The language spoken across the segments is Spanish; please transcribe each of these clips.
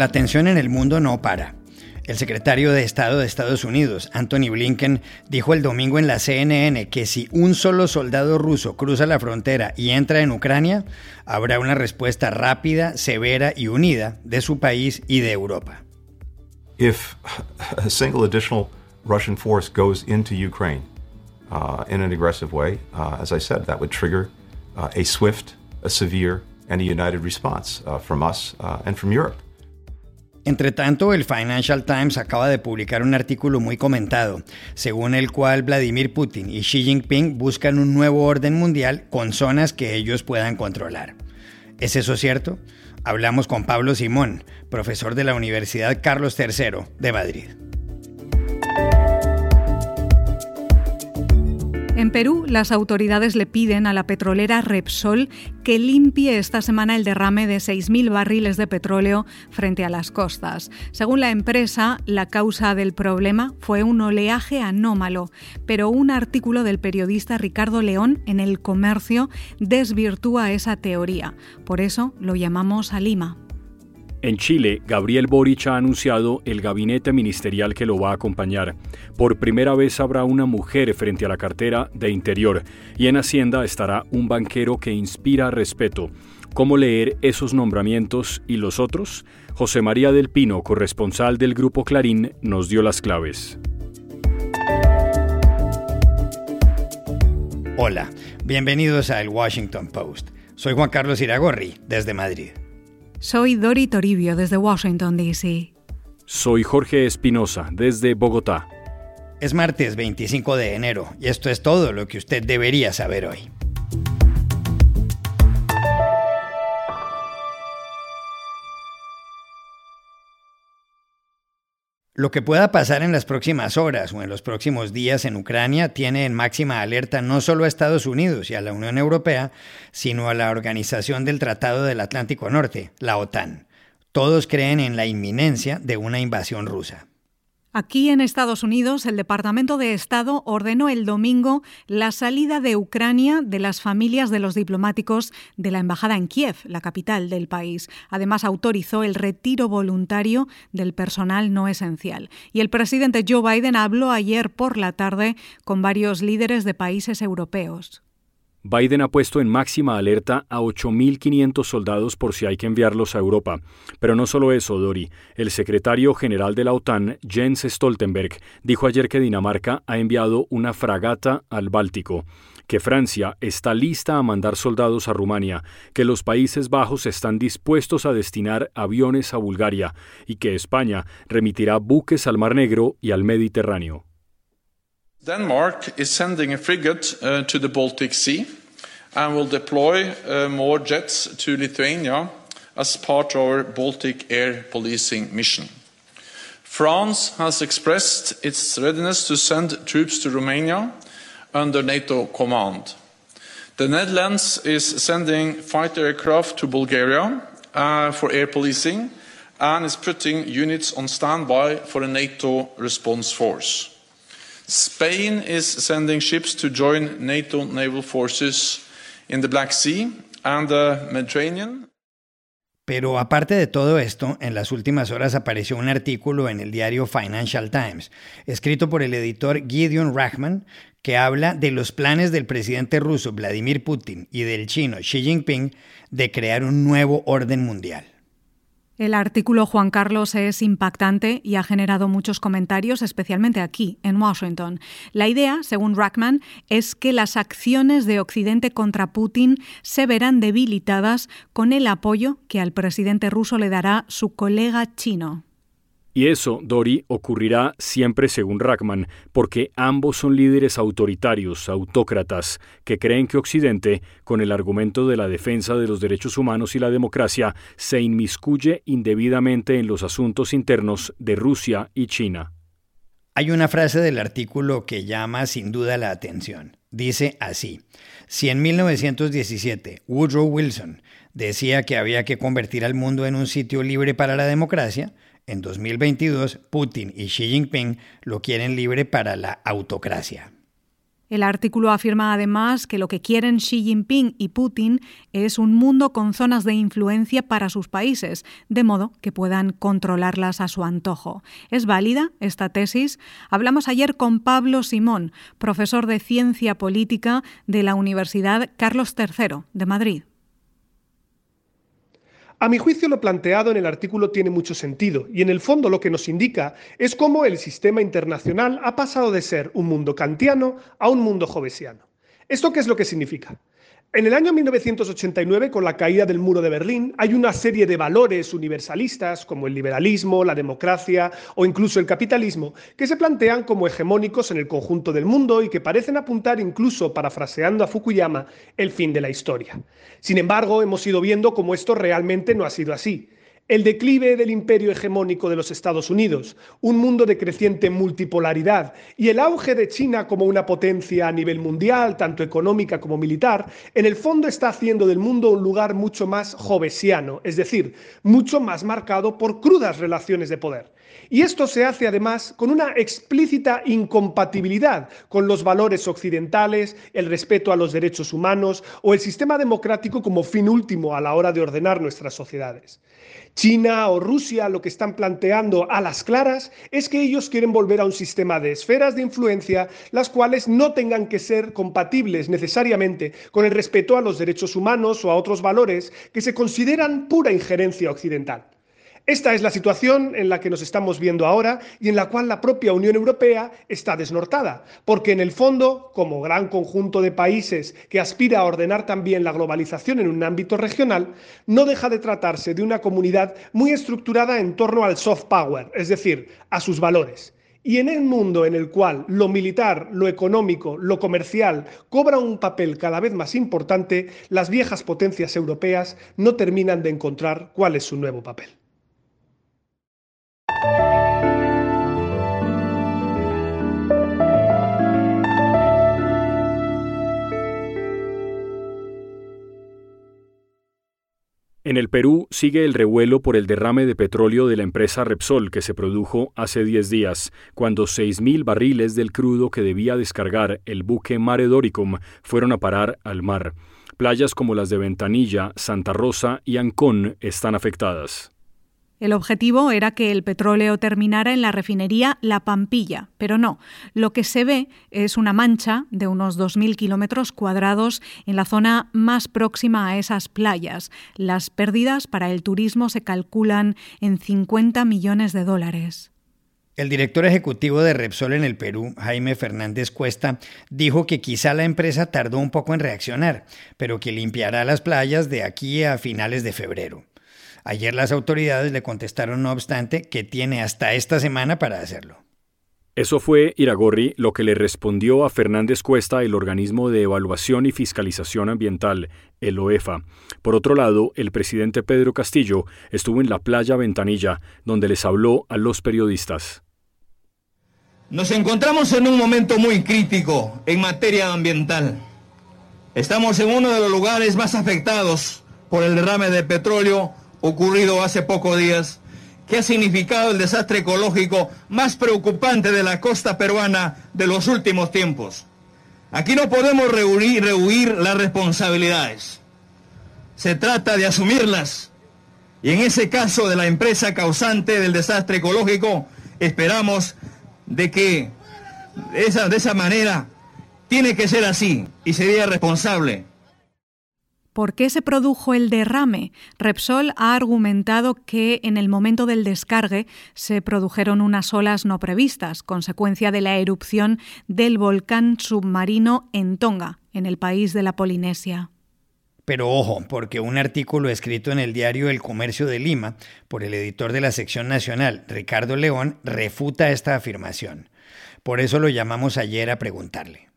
La tensión en el mundo no para. El secretario de Estado de Estados Unidos, Anthony Blinken, dijo el domingo en la CNN que si un solo soldado ruso cruza la frontera y entra en Ucrania, habrá una respuesta rápida, severa y unida de su país y de Europa. If a single additional Russian force goes into Ukraine uh, in an aggressive way, uh, as I said, that would trigger uh, a swift, a severe, and a united response uh, from us uh, and from Europe. Entre tanto, el Financial Times acaba de publicar un artículo muy comentado, según el cual Vladimir Putin y Xi Jinping buscan un nuevo orden mundial con zonas que ellos puedan controlar. ¿Es eso cierto? Hablamos con Pablo Simón, profesor de la Universidad Carlos III de Madrid. En Perú, las autoridades le piden a la petrolera Repsol que limpie esta semana el derrame de 6.000 barriles de petróleo frente a las costas. Según la empresa, la causa del problema fue un oleaje anómalo, pero un artículo del periodista Ricardo León en El Comercio desvirtúa esa teoría. Por eso lo llamamos a Lima. En Chile, Gabriel Boric ha anunciado el gabinete ministerial que lo va a acompañar. Por primera vez habrá una mujer frente a la cartera de Interior y en Hacienda estará un banquero que inspira respeto. ¿Cómo leer esos nombramientos y los otros? José María del Pino, corresponsal del Grupo Clarín, nos dio las claves. Hola, bienvenidos a Washington Post. Soy Juan Carlos Iragorri, desde Madrid. Soy Dori Toribio desde Washington, D.C. Soy Jorge Espinosa desde Bogotá. Es martes 25 de enero y esto es todo lo que usted debería saber hoy. Lo que pueda pasar en las próximas horas o en los próximos días en Ucrania tiene en máxima alerta no solo a Estados Unidos y a la Unión Europea, sino a la Organización del Tratado del Atlántico Norte, la OTAN. Todos creen en la inminencia de una invasión rusa. Aquí en Estados Unidos, el Departamento de Estado ordenó el domingo la salida de Ucrania de las familias de los diplomáticos de la embajada en Kiev, la capital del país. Además, autorizó el retiro voluntario del personal no esencial. Y el presidente Joe Biden habló ayer por la tarde con varios líderes de países europeos. Biden ha puesto en máxima alerta a 8.500 soldados por si hay que enviarlos a Europa. Pero no solo eso, Dori. El secretario general de la OTAN, Jens Stoltenberg, dijo ayer que Dinamarca ha enviado una fragata al Báltico, que Francia está lista a mandar soldados a Rumania, que los Países Bajos están dispuestos a destinar aviones a Bulgaria y que España remitirá buques al Mar Negro y al Mediterráneo. Denmark is sending a frigate uh, to the Baltic Sea and will deploy uh, more jets to Lithuania as part of our Baltic air policing mission. France has expressed its readiness to send troops to Romania under NATO command. The Netherlands is sending fighter aircraft to Bulgaria uh, for air policing and is putting units on standby for a NATO response force. Spain is sending ships to join NATO naval forces in the Black Sea and the Mediterranean. Pero aparte de todo esto, en las últimas horas apareció un artículo en el diario Financial Times, escrito por el editor Gideon Rachman, que habla de los planes del presidente ruso Vladimir Putin y del chino Xi Jinping de crear un nuevo orden mundial. El artículo Juan Carlos es impactante y ha generado muchos comentarios, especialmente aquí, en Washington. La idea, según Rackman, es que las acciones de Occidente contra Putin se verán debilitadas con el apoyo que al presidente ruso le dará su colega chino. Y eso, Dori, ocurrirá siempre según Rackman, porque ambos son líderes autoritarios, autócratas, que creen que Occidente, con el argumento de la defensa de los derechos humanos y la democracia, se inmiscuye indebidamente en los asuntos internos de Rusia y China. Hay una frase del artículo que llama sin duda la atención. Dice así, si en 1917 Woodrow Wilson decía que había que convertir al mundo en un sitio libre para la democracia, en 2022, Putin y Xi Jinping lo quieren libre para la autocracia. El artículo afirma además que lo que quieren Xi Jinping y Putin es un mundo con zonas de influencia para sus países, de modo que puedan controlarlas a su antojo. ¿Es válida esta tesis? Hablamos ayer con Pablo Simón, profesor de Ciencia Política de la Universidad Carlos III de Madrid. A mi juicio lo planteado en el artículo tiene mucho sentido y en el fondo lo que nos indica es cómo el sistema internacional ha pasado de ser un mundo kantiano a un mundo jovesiano. ¿Esto qué es lo que significa? En el año 1989, con la caída del muro de Berlín, hay una serie de valores universalistas, como el liberalismo, la democracia o incluso el capitalismo, que se plantean como hegemónicos en el conjunto del mundo y que parecen apuntar incluso, parafraseando a Fukuyama, el fin de la historia. Sin embargo, hemos ido viendo cómo esto realmente no ha sido así el declive del imperio hegemónico de los Estados Unidos, un mundo de creciente multipolaridad y el auge de China como una potencia a nivel mundial, tanto económica como militar, en el fondo está haciendo del mundo un lugar mucho más jovesiano, es decir, mucho más marcado por crudas relaciones de poder. Y esto se hace además con una explícita incompatibilidad con los valores occidentales, el respeto a los derechos humanos o el sistema democrático como fin último a la hora de ordenar nuestras sociedades. China o Rusia lo que están planteando a las claras es que ellos quieren volver a un sistema de esferas de influencia, las cuales no tengan que ser compatibles necesariamente con el respeto a los derechos humanos o a otros valores que se consideran pura injerencia occidental. Esta es la situación en la que nos estamos viendo ahora y en la cual la propia Unión Europea está desnortada, porque en el fondo, como gran conjunto de países que aspira a ordenar también la globalización en un ámbito regional, no deja de tratarse de una comunidad muy estructurada en torno al soft power, es decir, a sus valores. Y en el mundo en el cual lo militar, lo económico, lo comercial cobra un papel cada vez más importante, las viejas potencias europeas no terminan de encontrar cuál es su nuevo papel. En el Perú sigue el revuelo por el derrame de petróleo de la empresa Repsol que se produjo hace 10 días, cuando 6.000 barriles del crudo que debía descargar el buque Mare Doricum fueron a parar al mar. Playas como las de Ventanilla, Santa Rosa y Ancón están afectadas. El objetivo era que el petróleo terminara en la refinería La Pampilla, pero no. Lo que se ve es una mancha de unos 2.000 kilómetros cuadrados en la zona más próxima a esas playas. Las pérdidas para el turismo se calculan en 50 millones de dólares. El director ejecutivo de Repsol en el Perú, Jaime Fernández Cuesta, dijo que quizá la empresa tardó un poco en reaccionar, pero que limpiará las playas de aquí a finales de febrero. Ayer las autoridades le contestaron, no obstante, que tiene hasta esta semana para hacerlo. Eso fue Iragorri lo que le respondió a Fernández Cuesta el organismo de evaluación y fiscalización ambiental, el OEFA. Por otro lado, el presidente Pedro Castillo estuvo en la playa Ventanilla, donde les habló a los periodistas. Nos encontramos en un momento muy crítico en materia ambiental. Estamos en uno de los lugares más afectados por el derrame de petróleo ocurrido hace pocos días, que ha significado el desastre ecológico más preocupante de la costa peruana de los últimos tiempos. Aquí no podemos rehuir, las responsabilidades. Se trata de asumirlas. Y en ese caso de la empresa causante del desastre ecológico, esperamos de que esa, de esa manera tiene que ser así y sería responsable ¿Por qué se produjo el derrame? Repsol ha argumentado que en el momento del descargue se produjeron unas olas no previstas, consecuencia de la erupción del volcán submarino en Tonga, en el país de la Polinesia. Pero ojo, porque un artículo escrito en el diario El Comercio de Lima por el editor de la sección nacional, Ricardo León, refuta esta afirmación. Por eso lo llamamos ayer a preguntarle.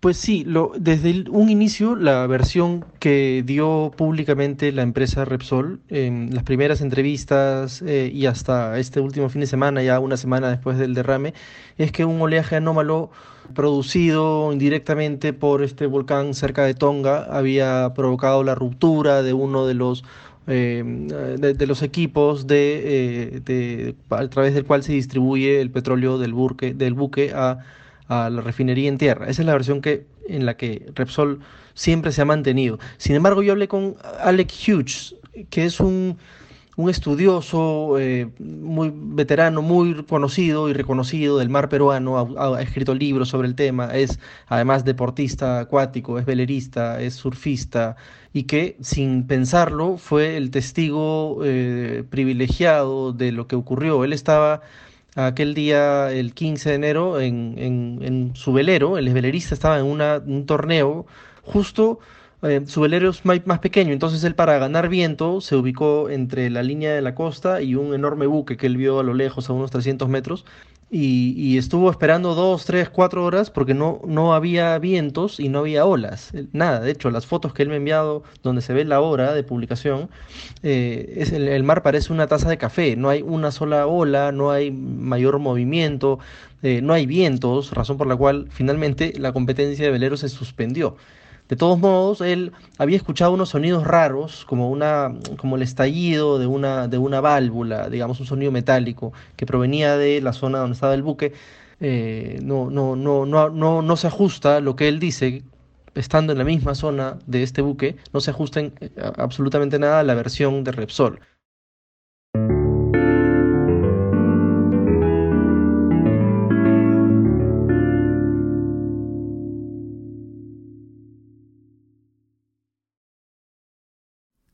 Pues sí, lo, desde un inicio la versión que dio públicamente la empresa Repsol en las primeras entrevistas eh, y hasta este último fin de semana, ya una semana después del derrame, es que un oleaje anómalo producido indirectamente por este volcán cerca de Tonga había provocado la ruptura de uno de los eh, de, los equipos de, eh, a través del cual se distribuye el petróleo del, del buque a a la refinería en tierra. Esa es la versión que, en la que Repsol siempre se ha mantenido. Sin embargo, yo hablé con Alec Hughes, que es un un estudioso, eh, muy veterano, muy conocido y reconocido del mar peruano, ha, escrito libros sobre el tema, es además deportista acuático, es velerista, es surfista y que sin pensarlo fue el testigo eh, privilegiado de lo que ocurrió. Él estaba aquel día, el 15 de enero, en, en, su velero, el velerista estaba en un torneo justo eh, su velero es más pequeño, entonces él para ganar viento se ubicó entre la línea de la costa y un enorme buque que él vio a lo lejos, a unos 300 metros, y, estuvo esperando dos, tres, cuatro horas porque no, no había vientos y no había olas, eh, nada. De hecho, las fotos que él me ha enviado donde se ve la hora de publicación, eh, es el, mar parece una taza de café, no hay una sola ola, no hay mayor movimiento, no hay vientos, razón por la cual finalmente la competencia de veleros se suspendió. De todos modos, él había escuchado unos sonidos raros, como, una, como el estallido de una, de una válvula, digamos un sonido metálico, que provenía de la zona donde estaba el buque. Eh, no, no, no, no, no, no se ajusta lo que él dice, estando en la misma zona de este buque, no se ajusta eh, absolutamente nada a la versión de Repsol.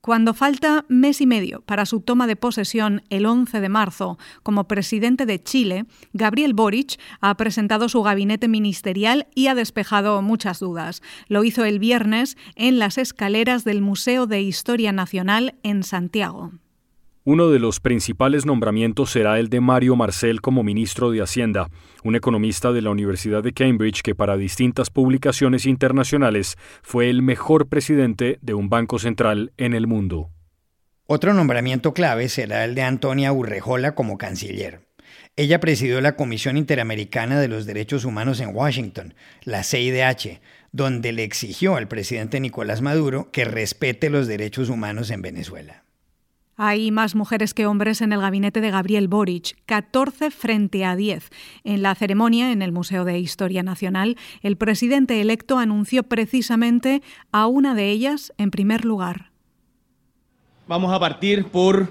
Cuando falta mes y medio para su toma de posesión el 11 de marzo como presidente de Chile, Gabriel Boric ha presentado su gabinete ministerial y ha despejado muchas dudas. Lo hizo el viernes en las escaleras del Museo de Historia Nacional en Santiago. Uno de los principales nombramientos será el de Mario Marcel como ministro de Hacienda, un economista de la Universidad de Cambridge que para distintas publicaciones internacionales fue el mejor presidente de un banco central en el mundo. Otro nombramiento clave será el de Antonia Urrejola como canciller. Ella presidió la Comisión Interamericana de los Derechos Humanos en Washington, la CIDH, donde le exigió al presidente Nicolás Maduro que respete los derechos humanos en Venezuela. Hay más mujeres que hombres en el gabinete de Gabriel Boric, 14 frente a 10. En la ceremonia en el Museo de Historia Nacional, el presidente electo anunció precisamente a una de ellas en primer lugar. Vamos a partir por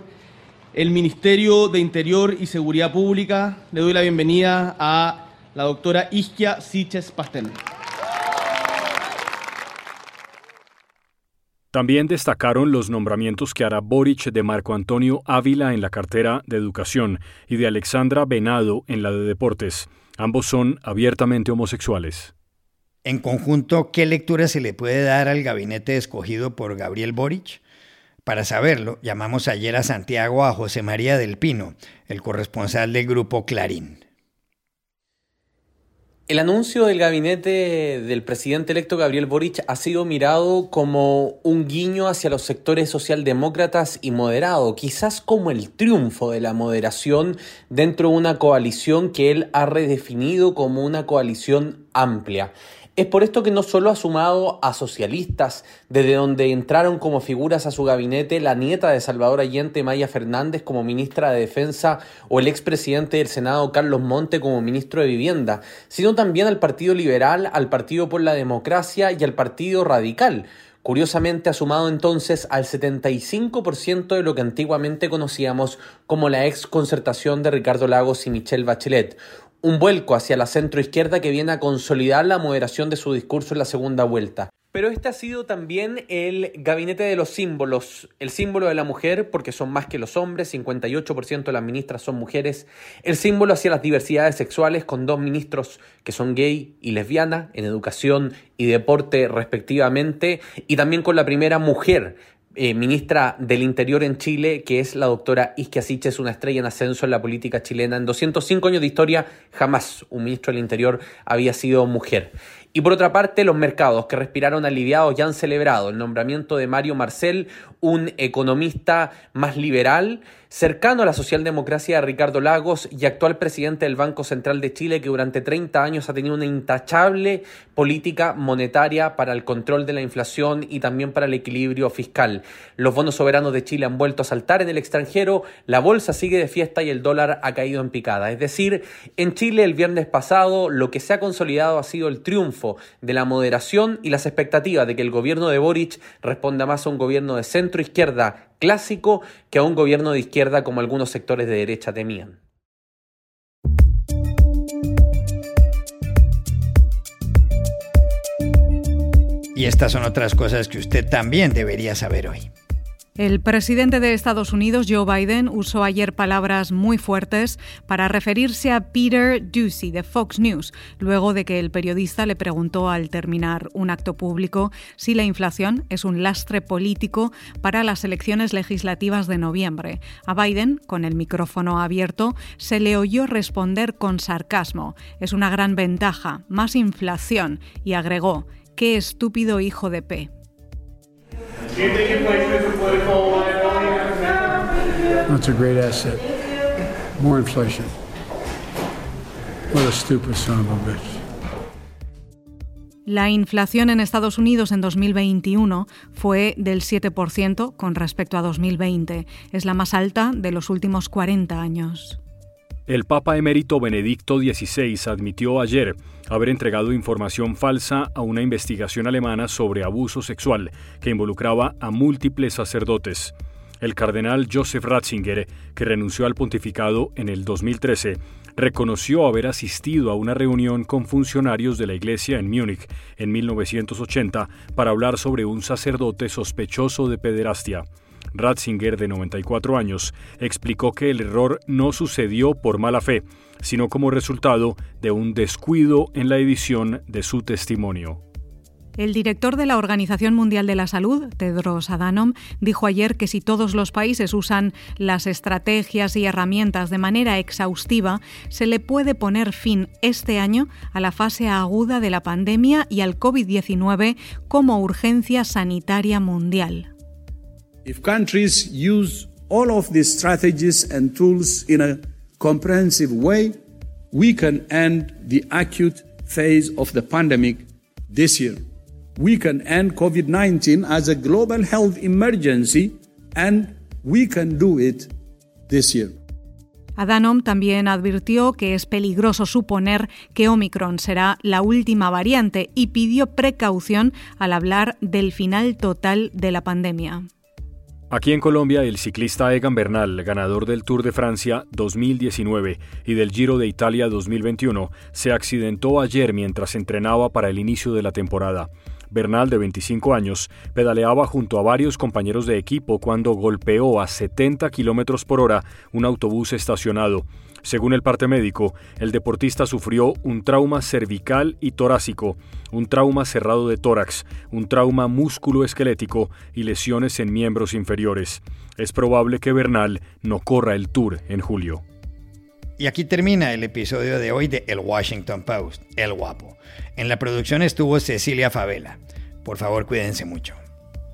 el Ministerio de Interior y Seguridad Pública. Le doy la bienvenida a la doctora Isquia Siches Pastel. También destacaron los nombramientos que hará Boric de Marco Antonio Ávila en la cartera de Educación y de Alexandra Venado en la de Deportes. Ambos son abiertamente homosexuales. En conjunto, ¿qué lectura se le puede dar al gabinete escogido por Gabriel Boric? Para saberlo, llamamos ayer a Santiago a José María del Pino, el corresponsal del grupo Clarín. El anuncio del gabinete del presidente electo Gabriel Boric ha sido mirado como un guiño hacia los sectores socialdemócratas y moderados, quizás como el triunfo de la moderación dentro de una coalición que él ha redefinido como una coalición amplia. Es por esto que no solo ha sumado a socialistas, desde donde entraron como figuras a su gabinete la nieta de Salvador Allende, Maya Fernández, como ministra de Defensa, o el expresidente del Senado, Carlos Monte, como ministro de Vivienda, sino también al Partido Liberal, al Partido por la Democracia y al Partido Radical. Curiosamente ha sumado entonces al 75% de lo que antiguamente conocíamos como la ex concertación de Ricardo Lagos y Michelle Bachelet, un vuelco hacia la centroizquierda que viene a consolidar la moderación de su discurso en la segunda vuelta. Pero este ha sido también el gabinete de los símbolos, el símbolo de la mujer, porque son más que los hombres, 58% de las ministras son mujeres, el símbolo hacia las diversidades sexuales, con dos ministros que son gay y lesbiana, en educación y deporte respectivamente, y también con la primera mujer eh, ministra del Interior en Chile, que es la doctora Isquia es una estrella en ascenso en la política chilena. En 205 años de historia, jamás un ministro del Interior había sido mujer. Y por otra parte, los mercados que respiraron aliviados ya han celebrado el nombramiento de Mario Marcel, un economista más liberal, cercano a la socialdemocracia de Ricardo Lagos y actual presidente del Banco Central de Chile, que durante 30 años ha tenido una intachable política monetaria para el control de la inflación y también para el equilibrio fiscal. Los bonos soberanos de Chile han vuelto a saltar en el extranjero, la bolsa sigue de fiesta y el dólar ha caído en picada. Es decir, en Chile el viernes pasado lo que se ha consolidado ha sido el triunfo de la moderación y las expectativas de que el gobierno de Boric responda más a un gobierno de centro izquierda clásico que a un gobierno de izquierda como algunos sectores de derecha temían. Y estas son otras cosas que usted también debería saber hoy. El presidente de Estados Unidos, Joe Biden, usó ayer palabras muy fuertes para referirse a Peter Ducey de Fox News, luego de que el periodista le preguntó al terminar un acto público si la inflación es un lastre político para las elecciones legislativas de noviembre. A Biden, con el micrófono abierto, se le oyó responder con sarcasmo. Es una gran ventaja, más inflación, y agregó, qué estúpido hijo de P. That's a great asset. More inflation. What a stupid son of a bitch. La inflación en Estados Unidos en 2021 fue del 7% con respecto a 2020. Es la más alta de los últimos 40 años. El Papa emérito Benedicto XVI admitió ayer haber entregado información falsa a una investigación alemana sobre abuso sexual que involucraba a múltiples sacerdotes. El cardenal Joseph Ratzinger, que renunció al pontificado en el 2013, reconoció haber asistido a una reunión con funcionarios de la Iglesia en Múnich en 1980 para hablar sobre un sacerdote sospechoso de pederastia. Ratzinger, de 94 años, explicó que el error no sucedió por mala fe, sino como resultado de un descuido en la edición de su testimonio. El director de la Organización Mundial de la Salud, Tedros Adhanom, dijo ayer que si todos los países usan las estrategias y herramientas de manera exhaustiva, se le puede poner fin este año a la fase aguda de la pandemia y al COVID-19 como urgencia sanitaria mundial. If countries use all of these strategies and tools in a comprehensive way, we can end the acute phase of the pandemic this year. We can end COVID 19 as a global health emergency, and we can do it this year. Adhanom también advirtió que es peligroso suponer que Omicron será la última variante y pidió precaución al hablar del final total de la pandemia. Aquí en Colombia, el ciclista Egan Bernal, ganador del Tour de Francia 2019 y del Giro de Italia 2021, se accidentó ayer mientras entrenaba para el inicio de la temporada. Bernal, de 25 años, pedaleaba junto a varios compañeros de equipo cuando golpeó a 70 km por hora un autobús estacionado. Según el parte médico, el deportista sufrió un trauma cervical y torácico, un trauma cerrado de tórax, un trauma musculoesquelético y lesiones en miembros inferiores. Es probable que Bernal no corra el Tour en julio. Y aquí termina el episodio de hoy de El Washington Post, El Guapo. En la producción estuvo Cecilia Favela. Por favor, cuídense mucho.